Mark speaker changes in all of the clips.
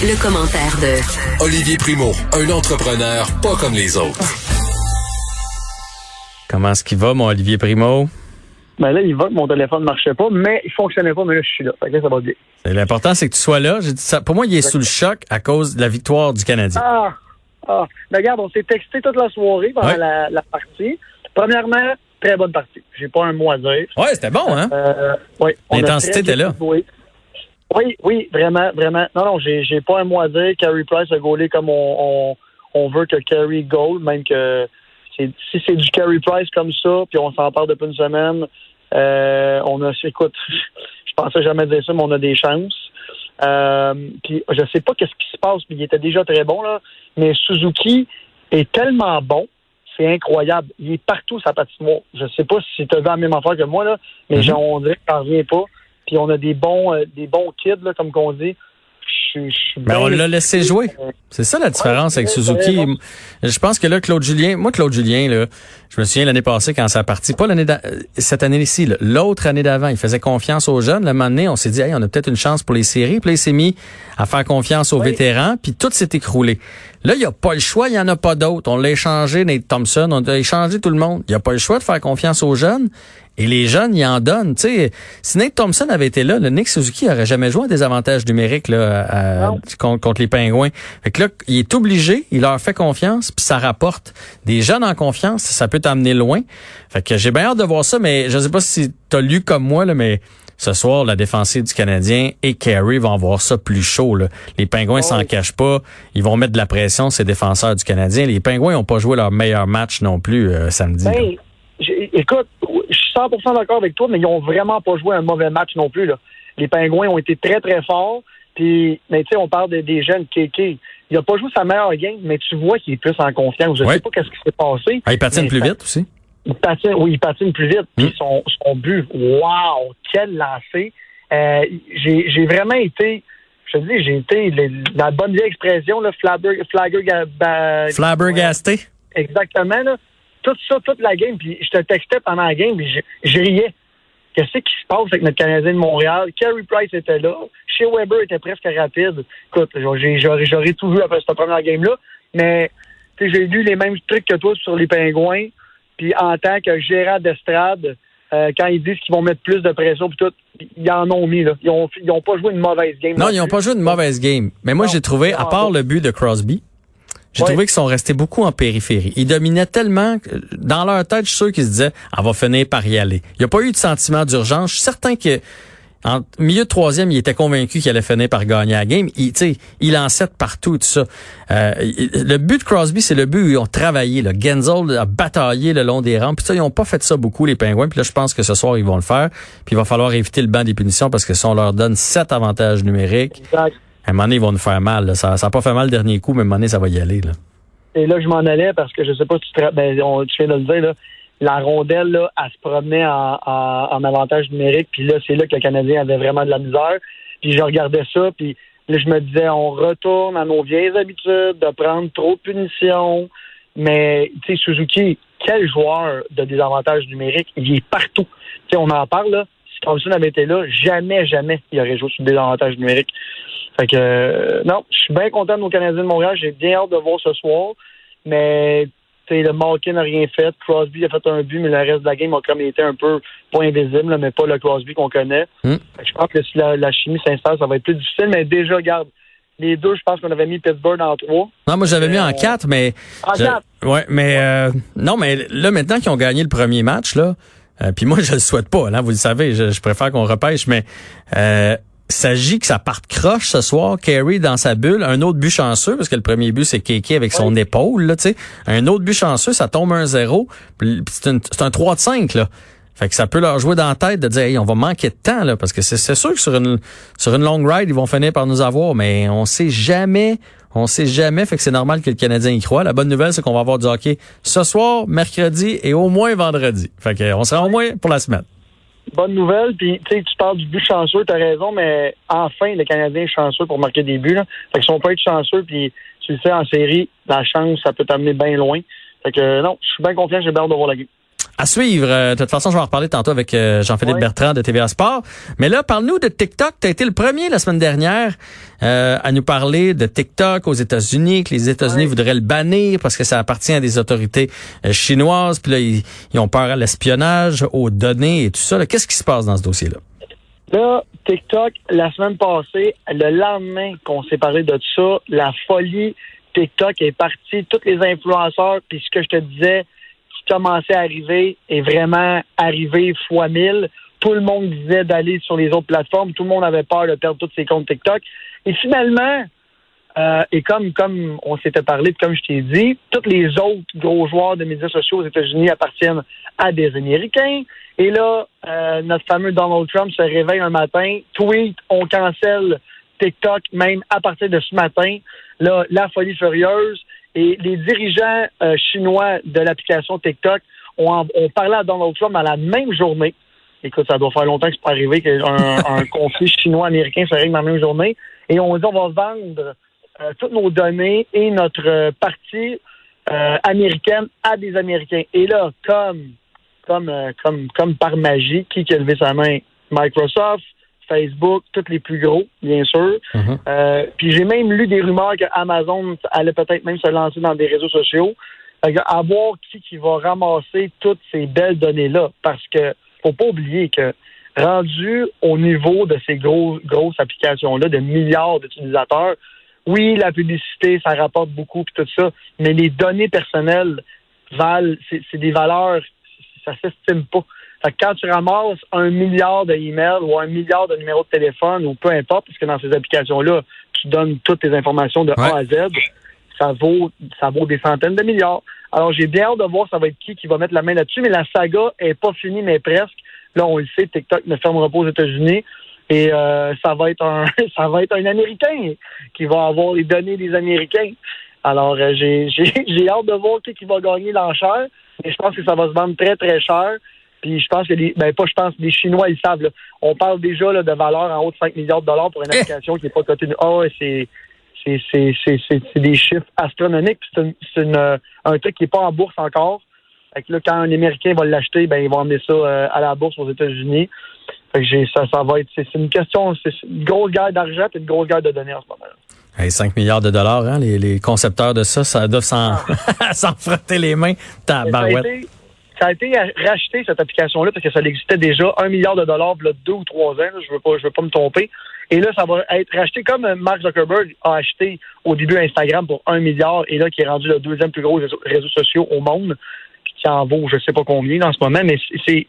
Speaker 1: Le, commentaire de
Speaker 2: Olivier Primo, un entrepreneur pas comme les autres.
Speaker 3: Comment est-ce qu'il va, mon Olivier Primo?
Speaker 4: Ben là, il va, mon téléphone ne marchait pas, mais il fonctionnait pas, mais là, je suis là. Fait que là, ça va bien.
Speaker 3: L'important, c'est que tu sois là. J'ai dit ça. Pour moi, il est sous le choc à cause de la victoire du Canadien.
Speaker 4: Ah! Ah! Ben, regarde, on s'est texté toute la soirée pendant
Speaker 3: Ouais.
Speaker 4: la, la partie. Premièrement, très bonne partie. J'ai pas un mot à dire.
Speaker 3: Ouais, c'était bon, hein?
Speaker 4: Euh, oui,
Speaker 3: L'intensité était là.
Speaker 4: joué. Oui, oui, vraiment, vraiment. Non, non, j'ai, j'ai pas un mot à dire. Carey Price a gaulé comme on, on, on veut que Carey goal, même que c'est, si c'est du Carey Price comme ça, puis on s'en parle depuis une semaine, euh, on a, écoute, je pensais jamais dire ça, mais on a des chances. Euh, puis je sais pas qu'est-ce qui se passe, puis il était déjà très bon, là, mais Suzuki est tellement bon, c'est incroyable. Il est partout, sa patinoire. Je sais pas si tu as vu la même affaire que moi, là, mais
Speaker 3: Mhm.
Speaker 4: genre, on dirait que ça revient pas. Puis on a des bons euh, des bons kids, là, comme qu'on dit. Je je
Speaker 3: Mais
Speaker 4: bien-
Speaker 3: on l'a laissé jouer. C'est ça la différence
Speaker 4: Ouais,
Speaker 3: avec Suzuki. Je pense que là, Claude Julien, moi, Claude Julien, là, je me souviens l'année passée quand ça a parti, pas l'année euh, cette année-ci, l'autre année d'avant, il faisait confiance aux jeunes. Le moment donné, on s'est dit, hey, on a peut-être une chance pour les séries. Puis là, il s'est mis à faire confiance aux
Speaker 4: Oui.
Speaker 3: vétérans, puis tout s'est écroulé. Là, il n'y a pas le choix, il n'y en a pas d'autres. On l'a échangé, Nate Thompson, on a échangé tout le monde. Il n'y a pas le choix de faire confiance aux jeunes. Et les jeunes, ils en donnent. Tu sais, si Nate Thompson avait été là, le Nick Suzuki aurait jamais joué à des avantages numériques là, à- contre, contre les pingouins. Fait que là, il est obligé, il leur fait confiance, puis ça rapporte. Des jeunes en confiance, ça peut t'amener loin. Fait que j'ai bien hâte de voir ça, mais je sais pas si t'as lu comme moi, là, mais ce soir, la défensive du Canadien et Carey vont voir ça plus chaud. Là. Les pingouins s'en cachent pas. Ils vont mettre de la pression, ces défenseurs du Canadien. Les pingouins n'ont pas joué leur meilleur match non plus euh, samedi.
Speaker 4: Écoute, je suis 100% d'accord avec toi, mais ils ont vraiment pas joué un mauvais match non plus. Là. Les Pingouins ont été très, très forts. Puis, mais tu sais, on parle de- des jeunes Kéké. Il a pas joué sa meilleure game, mais tu vois qu'il est plus en confiance. Je
Speaker 3: Ouais.
Speaker 4: sais pas qu'est-ce qui s'est passé.
Speaker 3: Ah, ils patinent
Speaker 4: mais
Speaker 3: plus
Speaker 4: ça-
Speaker 3: vite aussi.
Speaker 4: Il patine, oui, il patine plus vite. Puis
Speaker 3: Mm.
Speaker 4: son, son but, wow, quel lancer. Euh, j'ai j'ai vraiment été, je te dis, j'ai été, la bonne vieille expression, là, flabber, flagger, ga- ba-
Speaker 3: Flabbergasté.
Speaker 4: Exactement, là. Tout ça, toute la game, puis je te textais pendant la game, puis je, je riais. Qu'est-ce qui se passe avec notre Canadien de Montréal? Carey Price était là. Shea Weber était presque rapide. Écoute, j'aurais tout vu après cette première game-là. Mais j'ai lu les mêmes trucs que toi sur les pingouins. Puis en tant que gérant d'estrade, euh, quand ils disent qu'ils vont mettre plus de pression, puis tout, ils en ont mis. Là. Ils ont, ils ont pas joué une mauvaise game.
Speaker 3: Non, ils n'ont pas joué une mauvaise game. Mais moi, j'ai trouvé, à part le but de Crosby, j'ai
Speaker 4: Ouais.
Speaker 3: trouvé qu'ils sont restés beaucoup en périphérie. Ils dominaient tellement, que, dans leur tête, je suis sûr qu'ils se disaient, on va finir par y aller. Il n'y a pas eu de sentiment d'urgence. Je suis certain que en milieu de troisième, il était convaincu qu'il allait finir par gagner la game. Il, tu sais, il lançait de partout tout ça. Euh, le but de Crosby, c'est le but où ils ont travaillé. Là. Genzel a bataillé le long des rangs. Puis ça, ils n'ont pas fait ça beaucoup, les Pingouins. Puis là, je pense que ce soir, ils vont le faire. Puis il va falloir éviter le banc des punitions parce que si on leur donne sept avantages numériques,
Speaker 4: Exact.
Speaker 3: À un moment donné, ils vont nous faire mal. Ça n'a pas fait mal le dernier coup, mais à un moment donné, ça va y aller.
Speaker 4: Et là, je m'en allais parce que je sais pas si tu te ben, tu viens de le dire, là, la rondelle, là, elle se promenait en, en, en avantage numérique, puis là, c'est là que le Canadien avait vraiment de la misère. Puis je regardais ça, puis là, je me disais, on retourne à nos vieilles habitudes de prendre trop de punitions. Mais, tu sais, Suzuki, quel joueur de désavantage numérique, il est partout. Tu sais, on en parle, là. Si Thompson avait été là, jamais, jamais, il aurait joué sur des avantages numériques. Fait que, euh, non, je suis bien content de nos Canadiens de Montréal. J'ai bien hâte de voir ce soir. Mais, tu sais, le Malkin n'a rien fait. Crosby a fait un but, mais le reste de la game a comme été un peu pas invisible, là, mais pas le Crosby qu'on connaît.
Speaker 3: Hmm.
Speaker 4: Je pense que si la, la chimie s'installe, ça va être plus difficile. Mais déjà, regarde, les deux, je pense qu'on avait mis Pittsburgh en trois.
Speaker 3: Non, moi, j'avais mis en
Speaker 4: Euh,
Speaker 3: quatre, mais...
Speaker 4: En
Speaker 3: je-
Speaker 4: quatre.
Speaker 3: Ouais, mais... euh, non, mais là, maintenant qu'ils ont gagné le premier match, là, euh, puis moi, je le souhaite pas, là, vous le savez, je, je préfère qu'on repêche, mais... Euh, s'agit que ça parte croche ce soir, Carey dans sa bulle, un autre but chanceux, parce que le premier but, c'est Keke avec son épaule, là, tu sais. Un autre but chanceux, ça tombe un 0 puis c'est un 3 de 5, là. Fait que ça peut leur jouer dans la tête de dire hey, on va manquer de temps là parce que c'est c'est sûr que sur une sur une long ride ils vont finir par nous avoir mais on sait jamais on sait jamais fait que c'est normal que le Canadien y croit. La bonne nouvelle c'est qu'on va avoir du hockey ce soir, mercredi et au moins vendredi. Fait que on sera au moins pour la semaine.
Speaker 4: Bonne nouvelle, puis tu parles du but chanceux, t'as raison, mais enfin, le Canadien est chanceux pour marquer des buts. Fait que si on peut être chanceux, puis tu le sais, en série, la chance, ça peut t'amener bien loin. Fait que non, je suis bien confiant, j'ai hâte de voir la game.
Speaker 3: À suivre. Euh, de toute façon, je vais en reparler tantôt avec euh, Jean-Philippe
Speaker 4: Ouais.
Speaker 3: Bertrand de TVA Sport. Mais là, parle-nous de TikTok. Tu as été le premier la semaine dernière euh, à nous parler de TikTok aux États-Unis, que les États-Unis
Speaker 4: Ouais.
Speaker 3: voudraient le bannir parce que ça appartient à des autorités euh, chinoises. Puis là, ils, ils ont peur à l'espionnage, aux données et tout ça. Qu'est-ce qui se passe dans ce dossier-là?
Speaker 4: Là, TikTok, la semaine passée, le lendemain qu'on s'est parlé de ça, la folie TikTok est partie. Tous les influenceurs, puis ce que je te disais, commençait à arriver, est vraiment arrivé fois mille. Tout le monde disait d'aller sur les autres plateformes. Tout le monde avait peur de perdre tous ses comptes TikTok. Et finalement, euh, et comme, comme on s'était parlé, comme je t'ai dit, tous les autres gros joueurs de médias sociaux aux États-Unis appartiennent à des Américains. Et là, euh, notre fameux Donald Trump se réveille un matin, tweet, on cancelle TikTok, même à partir de ce matin. Là, la folie furieuse. Et les dirigeants euh, chinois de l'application TikTok ont, parlé à Donald Trump dans la même journée. Écoute, ça doit faire longtemps que c'est pas arrivé qu'un un conflit chinois-américain se règle dans la même journée. Et on dit on va vendre euh, toutes nos données et notre euh, partie euh, américaine à des Américains. Et là, comme comme comme comme par magie, qui a levé sa main? Microsoft, Facebook, tous les plus gros, bien sûr.
Speaker 3: Mhm.
Speaker 4: Euh, puis j'ai même lu des rumeurs que Amazon allait peut-être même se lancer dans des réseaux sociaux. À voir qui qui va ramasser toutes ces belles données-là. Parce que faut pas oublier que rendu au niveau de ces gros, grosses applications-là, de milliards d'utilisateurs, oui, la publicité, ça rapporte beaucoup puis tout ça, mais les données personnelles valent, c'est c'est des valeurs, ça s'estime pas. Fait que quand tu ramasses un milliard d'emails ou un milliard de numéros de téléphone ou peu importe, parce que dans ces applications-là, tu donnes toutes tes informations de A à Z, ça vaut, ça vaut des centaines de milliards. Alors, j'ai bien hâte de voir ça va être qui qui va mettre la main là-dessus, mais la saga est pas finie, mais presque. Là, on le sait, TikTok ne fermera pas aux États-Unis. Et euh, ça va être un ça va être un Américain qui va avoir les données des Américains. Alors, euh, j'ai j'ai j'ai hâte de voir qui, qui va gagner l'enchère. Et je pense que ça va se vendre très, très cher. Puis je pense que les, ben pas je pense, les Chinois, ils savent. là. On parle déjà là, de valeur en haut de 5 milliards de dollars pour une
Speaker 3: Eh!
Speaker 4: application qui n'est pas cotée. Ah ouais, c'est c'est des chiffres astronomiques. Puis C'est euh, un truc qui n'est pas en bourse encore. Fait que là, quand un Américain va l'acheter, ben ils vont emmener ça euh, à la bourse aux États-Unis. Fait que j'ai ça, ça va être c'est une question, c'est une grosse guerre d'argent et une grosse guerre de données en ce moment.
Speaker 3: Hey, 5 milliards de dollars, hein, les, les concepteurs de ça, ça doivent s'en s'en frotter les mains.
Speaker 4: Ça a,
Speaker 3: Tabarouette.
Speaker 4: été, ça a été racheté, cette application-là, parce que ça existait déjà un milliard de dollars, a deux ou trois ans. là, je veux pas, je veux pas me tromper. Et là, ça va être racheté comme Mark Zuckerberg a acheté au début Instagram pour un milliard, et là, qui est rendu le deuxième plus gros réseau, social au monde, puis qui en vaut, je sais pas combien en ce moment, mais c'est,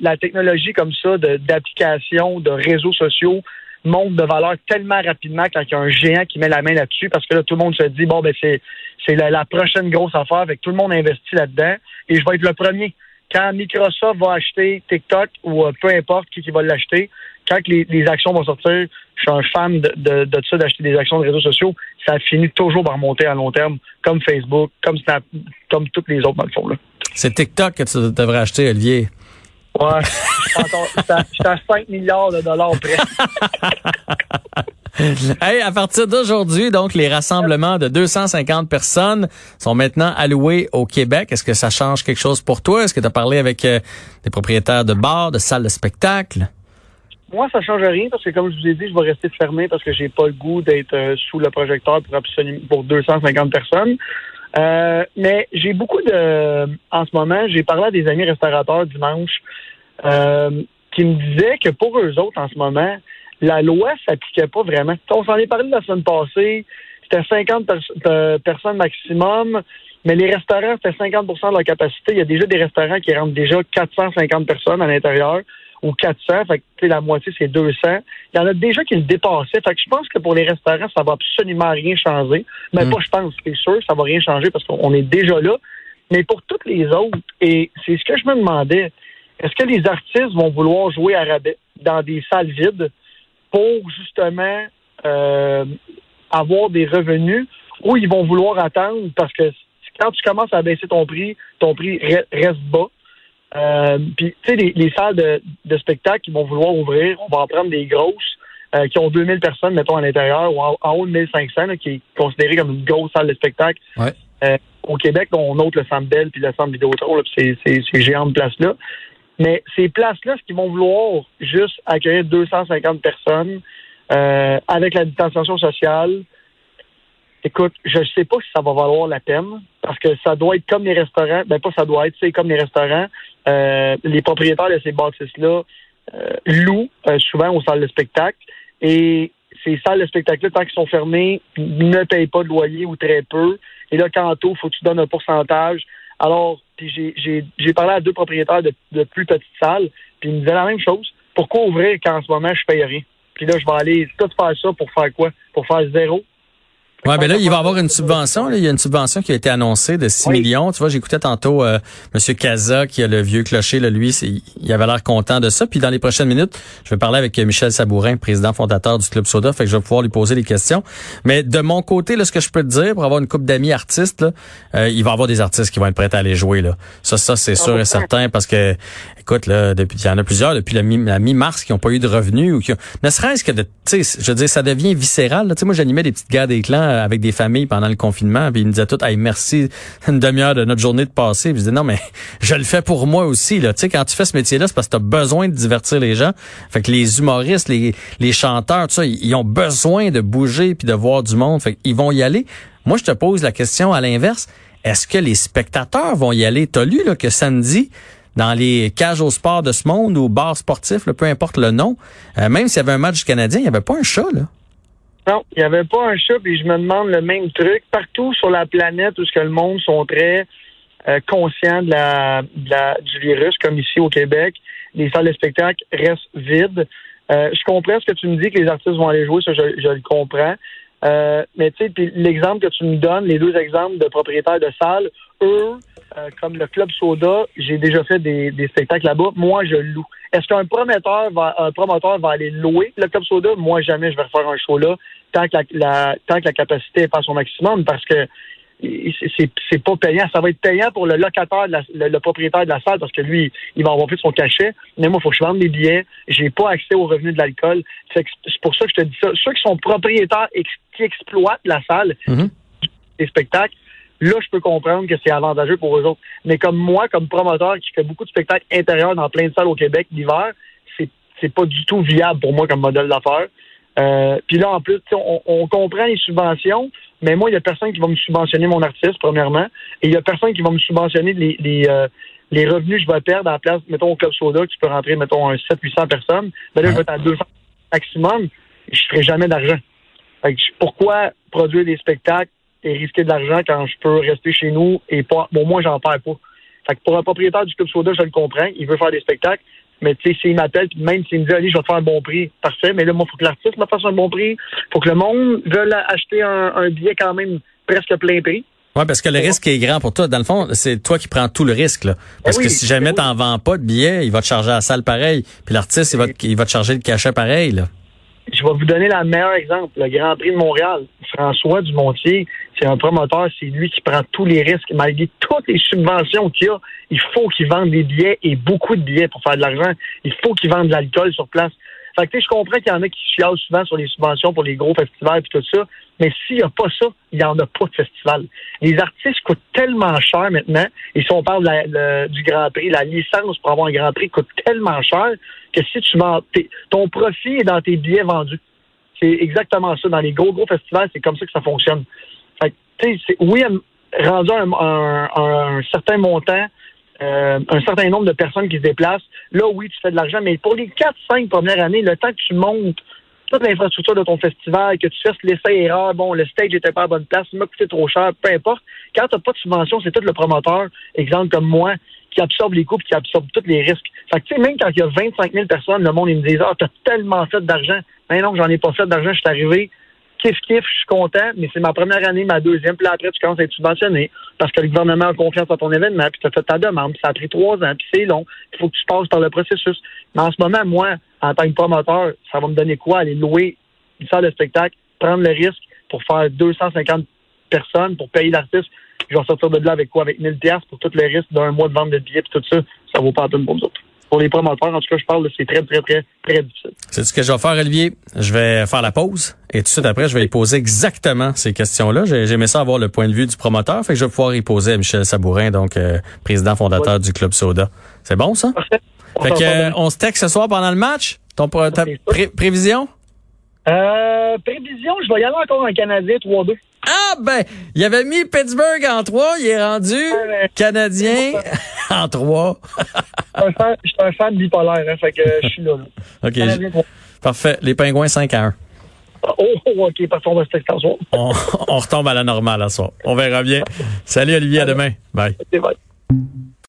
Speaker 4: la, technologie comme ça, de, d'applications, de réseaux sociaux, monte de valeur tellement rapidement quand il y a un géant qui met la main là-dessus, parce que là, tout le monde se dit, bon, ben, c'est, c'est la, prochaine grosse affaire, avec tout le monde investit là-dedans, et je vais être le premier. Quand Microsoft va acheter TikTok, ou euh, peu importe qui, va l'acheter, quand les, les actions vont sortir, je suis un fan de, de, de ça, d'acheter des actions de réseaux sociaux, ça finit toujours par monter à long terme, comme Facebook, comme Snap, comme toutes les autres, dans le fond, là.
Speaker 3: C'est TikTok que tu devrais acheter, Olivier.
Speaker 4: Ouais. J'étais à- j'étais à 5 milliards de dollars près.
Speaker 3: Hey, à partir d'aujourd'hui, donc, les rassemblements de 250 personnes sont maintenant alloués au Québec. Est-ce que ça change quelque chose pour toi? Est-ce que tu as parlé avec euh, des propriétaires de bars, de salles de spectacle?
Speaker 4: Moi, ça change rien parce que, comme je vous ai dit, je vais rester fermé parce que j'ai pas le goût d'être euh, sous le projecteur pour absolument pour 250 personnes. Euh, mais j'ai beaucoup de, en ce moment, j'ai parlé à des amis restaurateurs dimanche euh, qui me disaient que pour eux autres, en ce moment, la loi s'appliquait pas vraiment. On s'en est parlé la semaine passée. C'était 50 pers- euh, personnes maximum, mais les restaurants, c'était 50% de leur capacité. Il y a déjà des restaurants qui rentrent déjà 450 personnes à l'intérieur ou 400. Fait que, la moitié, c'est 200. Il y en a déjà qui le dépassaient. Fait que je pense que pour les restaurants, ça va absolument rien changer. Mais
Speaker 3: Mm.
Speaker 4: pas, je pense, c'est sûr, ça va rien changer parce qu'on est déjà là. Mais pour toutes les autres, et c'est ce que je me demandais, est-ce que les artistes vont vouloir jouer à rabais dans des salles vides pour justement euh, avoir des revenus ou ils vont vouloir attendre parce que quand tu commences à baisser ton prix, ton prix reste bas? Euh, Puis, tu sais, les, salles de, de spectacle qui vont vouloir ouvrir, on va en prendre des grosses euh, qui ont 2000 personnes, mettons, à l'intérieur, ou en, haut de 1500, qui est considéré comme une grosse salle de spectacle. Euh, au Québec, on note le Centre Bell puis le Centre Vidéotron, puis ces, ces, géantes places-là. Mais ces places-là, ce qu'ils vont vouloir juste accueillir 250 personnes euh, avec la distanciation sociale, écoute, je ne sais pas si ça va valoir la peine parce que ça doit être comme les restaurants. Ben, pas ça doit être, c'est comme les restaurants. les propriétaires de ces bâtisses-là louent souvent aux salles de spectacle. Et ces salles de spectacle tant qu'ils sont fermés, ne payent pas de loyer ou très peu. Et là, il faut que tu donnes un pourcentage. Alors, j'ai parlé à deux propriétaires de, de, plus petites salles, puis ils me disaient la même chose. Pourquoi ouvrir quand en ce moment je paye rien? Puis là, je vais aller tout faire ça pour faire quoi? Pour faire zéro?
Speaker 3: Ouais, mais là, il va y avoir une subvention. Là. Il y a une subvention qui a été annoncée de 6 millions. Tu vois, j'écoutais tantôt euh, M. Kaza, qui a le vieux clocher. Là, lui, il avait l'air content de ça. Puis dans les prochaines minutes, je vais parler avec Michel Sabourin, président fondateur du Club Soda. Fait que je vais pouvoir lui poser des questions. Mais de mon côté, là, ce que je peux te dire, pour avoir une coupe d'amis artistes, là, euh, il va y avoir des artistes qui vont être prêts à aller jouer. Là. Ça, ça c'est sûr et certain. Parce que, écoute, là, depuis il y en a plusieurs depuis la mi-mars qui n'ont pas eu de revenus. ou qui Ne serait-ce que de. Tu sais, je veux dire, ça devient viscéral. Tu sais, moi, j'animais des petites guerres des clans avec des familles pendant le confinement, puis ils nous disaient tout, hey, merci une demi-heure de notre journée de passé. Puis je disais, non, mais je le fais pour moi aussi. Là. Tu sais, quand tu fais ce métier-là, c'est parce que tu besoin de divertir les gens. Fait que les humoristes, les, les chanteurs, tout ça, ils ont besoin de bouger puis de voir du monde. Fait qu'ils vont y aller. Moi, je te pose la question à l'inverse. Est-ce que les spectateurs vont y aller? T'as lu là, que samedi, dans les cages au sport de ce monde ou bars sportifs, peu importe le nom, euh, même s'il y avait un match canadien, il n'y avait pas un chat, là.
Speaker 4: Non, il n'y avait pas un chat, puis je me demande le même truc. Partout sur la planète où ce que le monde sont très euh, conscients de la, du virus, comme ici au Québec, les salles de spectacle restent vides. Euh, je comprends ce que tu me dis, que les artistes vont aller jouer, ça, je, le comprends. Euh, mais tu sais, l'exemple que tu me donnes, les deux exemples de propriétaires de salles, eux, comme le Club Soda, j'ai déjà fait des, des spectacles là-bas. Moi, je loue. Est-ce qu'un promoteur va, un promoteur va aller louer le Club Soda? Moi, jamais je vais refaire un show là tant que la, tant que la capacité n'est pas à son maximum parce que c'est pas payant. Ça va être payant pour le locataire, le, propriétaire de la salle, parce que lui, il va avoir plus son cachet. Mais moi, il faut que je vende des billets. J'ai pas accès aux revenus de l'alcool. C'est pour ça que je te dis ça. Ceux qui sont propriétaires et qui exploitent la salle, mm-hmm. les spectacles, là, je peux comprendre que c'est avantageux pour eux autres. Mais comme moi, comme promoteur qui fait beaucoup de spectacles intérieurs dans plein de salles au Québec l'hiver, c'est, c'est pas du tout viable pour moi comme modèle d'affaires. Euh, puis là, en plus, on, comprend les subventions, mais moi, il y a personne qui va me subventionner mon artiste, premièrement, et il y a personne qui va me subventionner les, les, euh, les revenus que je vais perdre à la place, mettons, au Club Soda, qui peut rentrer, mettons, un 700-800 personnes. Ben là, je vais être à 200 maximum, je ne ferai jamais d'argent. Pourquoi produire des spectacles et risquer de l'argent quand je peux rester chez nous et pas. Bon, moi, j'en perds pas? Fait que pour un propriétaire du Club Soda, je le comprends. Il veut faire des spectacles. Mais tu sais, s'il m'appelle, puis même s'il me dit, allez, je vais te faire un bon prix, parfait. Mais là, moi, il faut que l'artiste me fasse un bon prix. Il faut que le monde veuille acheter un, billet quand même presque plein prix.
Speaker 3: Oui, parce que le risque est grand pour toi. Dans le fond, c'est toi qui prends tout le risque. Là. Parce que si jamais tu n'en vends pas de billets, il va te charger à la salle pareil. Puis l'artiste, il va, il va te charger le cachet pareil. Là
Speaker 4: je vais vous donner le meilleur exemple. Le Grand Prix de Montréal. François Dumontier, c'est un promoteur, c'est lui qui prend tous les risques. Malgré toutes les subventions qu'il a, il faut qu'il vende des billets et beaucoup de billets pour faire de l'argent. Il faut qu'il vende de l'alcool sur place. Fait que, je comprends qu'il y en a qui chialent souvent sur les subventions pour les gros festivals et tout ça, mais s'il n'y a pas ça, il n'y en a pas de festival. Les artistes coûtent tellement cher maintenant, et si on parle du Grand Prix, la licence pour avoir un Grand Prix coûte tellement cher que si tu vends, ton profit est dans tes billets vendus. C'est exactement ça. Dans les gros, gros festivals, c'est comme ça que ça fonctionne. Fait que, oui, rendu un, un certain montant, euh, un certain nombre de personnes qui se déplacent, là, oui, tu fais de l'argent, mais pour les 4-5 premières années, le temps que tu montes toute l'infrastructure de ton festival, que tu fasses l'essai-erreur, bon, le stage était pas à bonne place, il m'a coûté trop cher, peu importe. Quand tu n'as pas de subvention, c'est tout le promoteur, exemple comme moi, qui absorbe les coûts qui absorbe tous les risques. Fait que, tu sais, même quand il y a 25 000 personnes, le monde, ils me disent, ah, t'as tellement fait d'argent. Mais non, j'en ai pas fait d'argent, je suis arrivé, kiff-kiff, je suis content, mais c'est ma première année, ma deuxième, puis après, tu commences à être subventionné parce que le gouvernement a confiance dans ton événement, puis tu as fait ta demande, puis ça a pris trois ans, puis c'est long, il faut que tu passes par le processus. Mais en ce moment, moi, en tant que promoteur, ça va me donner quoi? Aller louer une salle de spectacle, prendre le risque pour faire 250 personnes, pour payer l'artiste, je vais sortir de là avec quoi? Avec 1000 pièces pour tous les risques d'un mois de vente de billets, puis tout ça, ça vaut pas la peine pour nous autres pour les promoteurs, en tout cas, je parle, c'est très, très, très, très difficile.
Speaker 3: C'est ce que je vais faire, Olivier? Je vais faire la pause et tout de suite après, je vais y poser exactement ces questions-là. J'aimais ça avoir le point de vue du promoteur, fait que je vais pouvoir y poser à Michel Sabourin, donc euh, président fondateur du Club Soda. C'est bon, ça?
Speaker 4: Parfait.
Speaker 3: fait que, euh, on se texte ce soir pendant le match? Ton, ta prévision?
Speaker 4: Euh, prévision, je vais y aller encore en Canadien 3-2.
Speaker 3: Ah ben, il avait mis Pittsburgh en 3, il est rendu Canadien en 3.
Speaker 4: je suis un fan bipolaire, hein, fait que je suis là.
Speaker 3: OK. Parfait. Les Pingouins 5 à 1.
Speaker 4: Oh, OK, parfait, on va se
Speaker 3: on, on retombe à la normale à soir. On verra bien. Salut Olivier, à demain. Bye.
Speaker 4: bye.